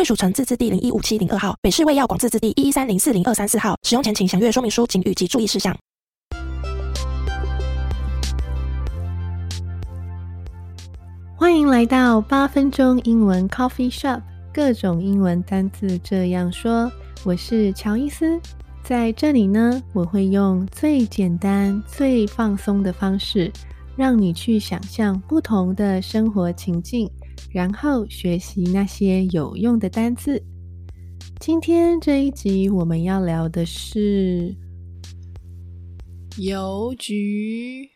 卫署城自治地零一五七零二号，北市卫药广自治地一一三零四零二三四号。使用前请详阅说明书、请及注意事项。欢迎来到八分钟英文 Coffee Shop，各种英文单字这样说。我是乔伊斯，在这里呢，我会用最简单、最放松的方式，让你去想象不同的生活情境。然后学习那些有用的单词。今天这一集我们要聊的是邮局。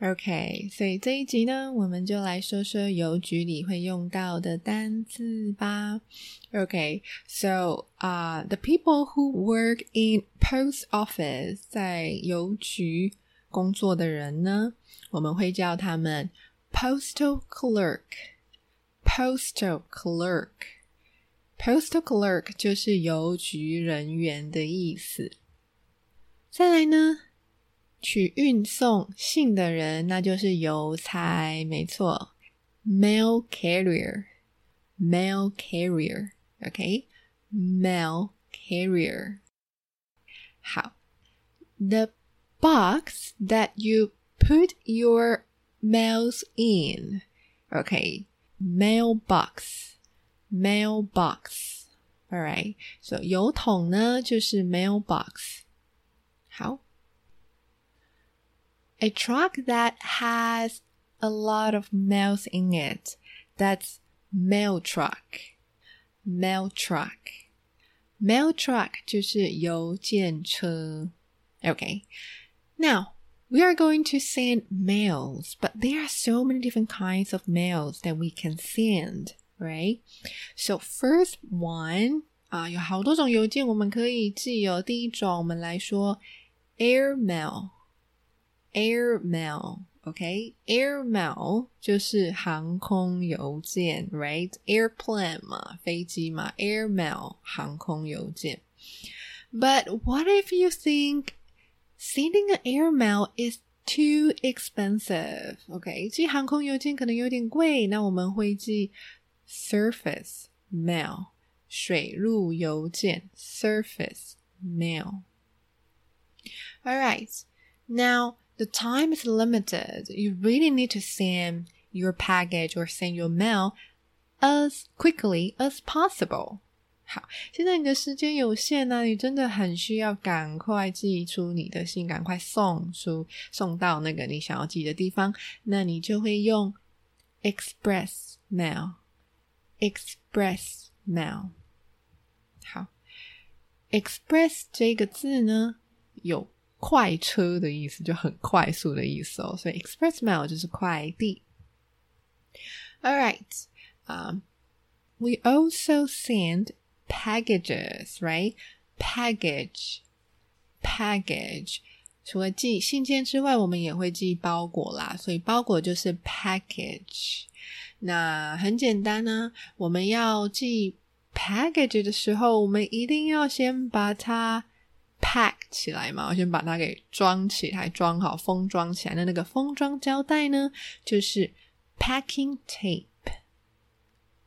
OK，所以这一集呢，我们就来说说邮局里会用到的单字吧。OK，so，啊，the people who work in post office，在邮局工作的人呢，我们会叫他们 postal clerk。Postal clerk，postal clerk 就是邮局人员的意思。再来呢，去运送信的人，那就是邮差，没错，mail carrier，mail carrier，OK，mail carrier。好，the box that you put your mails in，OK。 Mailbox, mailbox. All right. So 邮筒呢就是 mailbox。好。A truck that has a lot of mails in it. That's mail truck. Mail truck. Mail truck 就是邮件车。Okay. Now We are going to send mails, but there are so many different kinds of mails that we can send, right? So first one 啊，有好多种邮件我们可以寄哦。第一种，我们来说 air mail，air mail，OK？air mail 就是航空邮件，right？airplane 嘛，飞机嘛，air mail 航空邮件。But what if you think Sending an air mail is too expensive. OK，寄航空邮件可能有点贵，那我们会寄 surface mail 水路邮件 surface mail. All right, now the time is limited. You really need to send your package or send your mail as quickly as possible. 好，现在你的时间有限呢，你真的很需要赶快寄出你的信，赶快送出，送到那个你想要寄的地方，那你就会用 express mail，express mail。好，express 这个字呢，有快车的意思，就很快速的意思哦，所以 express mail 就是快递。All right 啊 we also send Packages, right? Package, package. 除了寄信件之外，我们也会寄包裹啦。所以包裹就是 package。那很简单呢，我们要寄 package 的时候，我们一定要先把它 pack 起来嘛，我先把它给装起来，装好，封装起来。那那个封装胶带呢，就是 packing tape,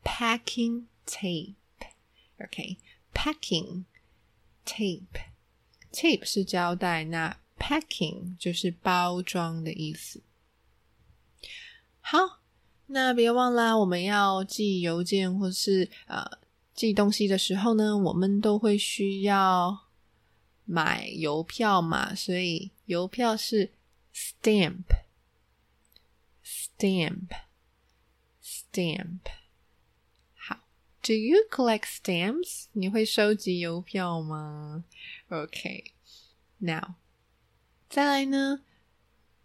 packing tape。OK，packing tape，tape 是胶带，那 packing 就是包装的意思。好，那别忘了，我们要寄邮件或是呃寄东西的时候呢，我们都会需要买邮票嘛，所以邮票是 stamp，stamp，stamp。Do you collect stamps？你会收集邮票吗？OK，now，再来呢？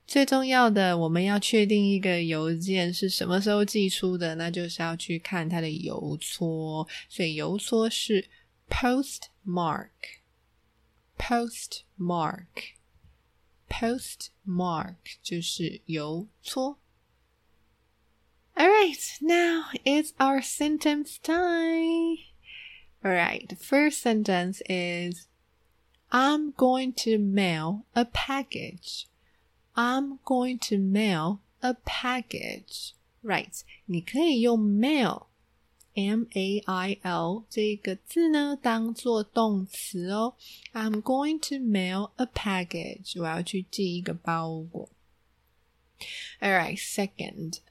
最重要的，我们要确定一个邮件是什么时候寄出的，那就是要去看它的邮戳。所以邮戳是 postmark，postmark，postmark 就是邮戳。All right, now it's our sentence time. All right, the first sentence is I'm going to mail a package. I'm going to mail a package. Right，你可以用 mail，M-A-I-L 这个字呢当做动词哦。I'm going to mail a package. 我要去寄一个包裹。All right, second.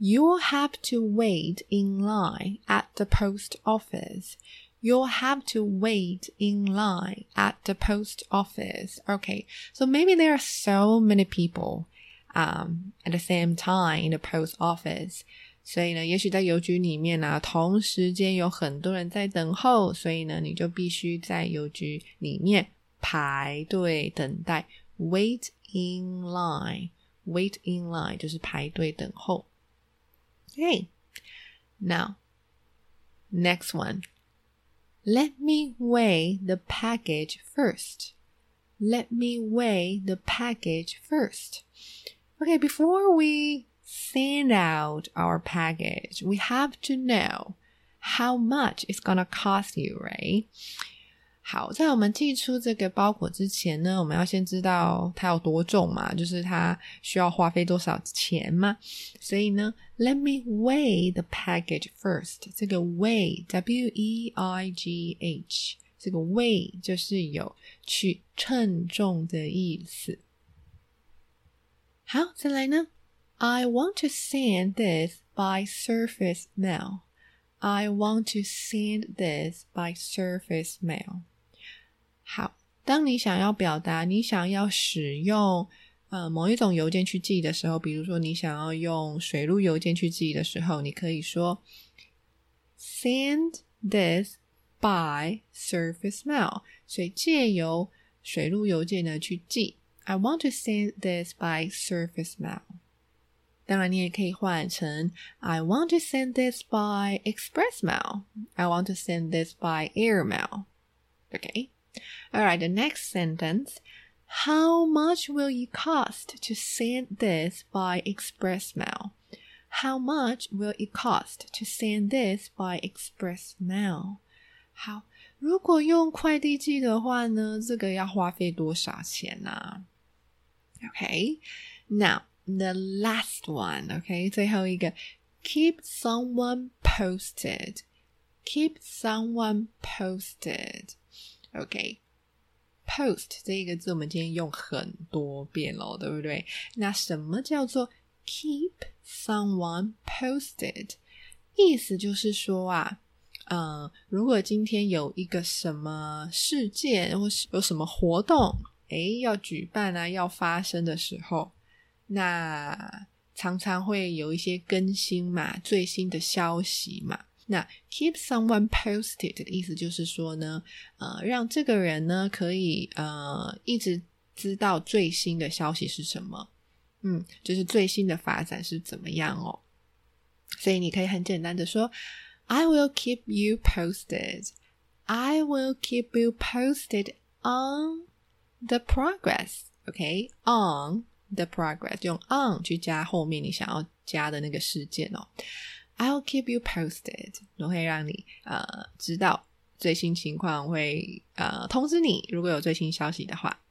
You'll have to wait in line at the post office. You'll have to wait in line at the post office. Okay, so maybe there are so many people um, at the same time in the post office. 所以呢，也许在邮局里面呢、啊，同时间有很多人在等候，所以呢，你就必须在邮局里面排队等待。Wait in line, wait in line 就是排队等候。 Okay, now, next one. Let me weigh the package first. Let me weigh the package first. Okay, before we send out our package, we have to know how much it's gonna cost you, right? 好，在我们寄出这个包裹之前呢，我们要先知道它有多重嘛，就是它需要花费多少钱嘛。所以呢 ，Let me weigh the package first。这个 weigh，W-E-I-G-H，这个 weigh 就是有去称重的意思。好，再来呢，I want to send this by surface mail。I want to send this by surface mail。好，当你想要表达你想要使用 呃某一种邮件去寄的时候，比如说你想要用水路邮件去寄的时候，你可以说 send this by surface mail，所以借由水路邮件呢去寄。I want to send this by surface mail。当然，你也可以换成 I want to send this by express mail。I want to send this by air mail。OK。All right, the next sentence. How much will it cost to send this by express mail? How much will it cost to send this by express mail? 好，如果用快递寄的话呢，这个要花费多少钱呢？Okay, now the last one. Okay，最后一个，keep someone posted. Keep someone posted. OK，post、 Post 这个字我们今天用很多遍了，对不对？那什么叫做 keep someone posted？意思就是说啊，呃，如果今天有一个什么事件或是有什么活动，诶，要举办啊，要发生的时候，那常常会有一些更新嘛，最新的消息嘛。那 keep someone posted 的意思就是说呢，呃，让这个人呢可以呃一直知道最新的消息是什么，嗯，就是最新的发展是怎么样哦。所以你可以很简单的说，I will keep you posted. I will keep you posted on the progress. OK, on the progress，用 on 去加后面你想要加的那个事件哦。I'll keep you posted，我会让你呃知道最新情况，会呃通知你，如果有最新消息的话。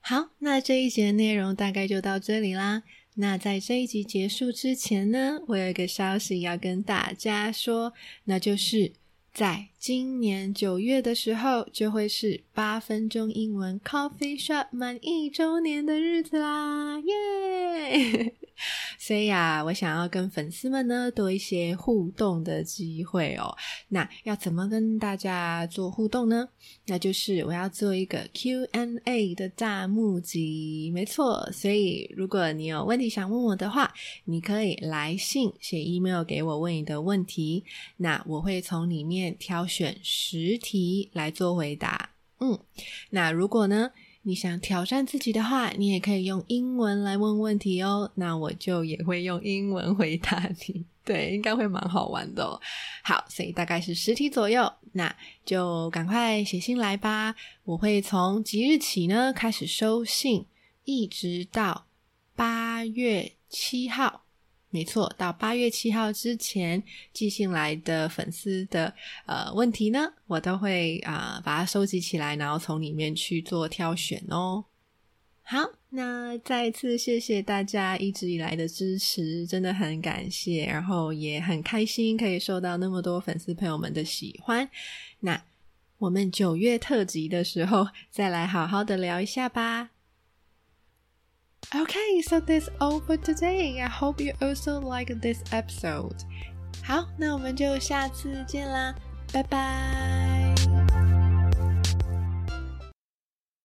好，那这一节内容大概就到这里啦。那在这一集结束之前呢，我有一个消息要跟大家说，那就是在今年九月的时候，就会是八分钟英文 Coffee Shop 满一周年的日子啦，耶！所以啊，我想要跟粉丝们呢多一些互动的机会哦。那要怎么跟大家做互动呢？那就是我要做一个 Q&A 的大募集，没错。所以如果你有问题想问我的话，你可以来信写 email 给我问你的问题，那我会从里面挑选十题来做回答。嗯，那如果呢？你想挑战自己的话，你也可以用英文来问问题哦。那我就也会用英文回答你，对，应该会蛮好玩的哦。好，所以大概是十题左右，那就赶快写信来吧。我会从即日起呢开始收信，一直到八月七号。没错，到八月七号之前寄信来的粉丝的呃问题呢，我都会啊、把它收集起来，然后从里面去做挑选哦。好，那再次谢谢大家一直以来的支持，真的很感谢，然后也很开心可以受到那么多粉丝朋友们的喜欢。那我们九月特辑的时候再来好好的聊一下吧。Okay, so that's all for today. I hope you also like this episode. 好，那我们就下次见啦，拜拜。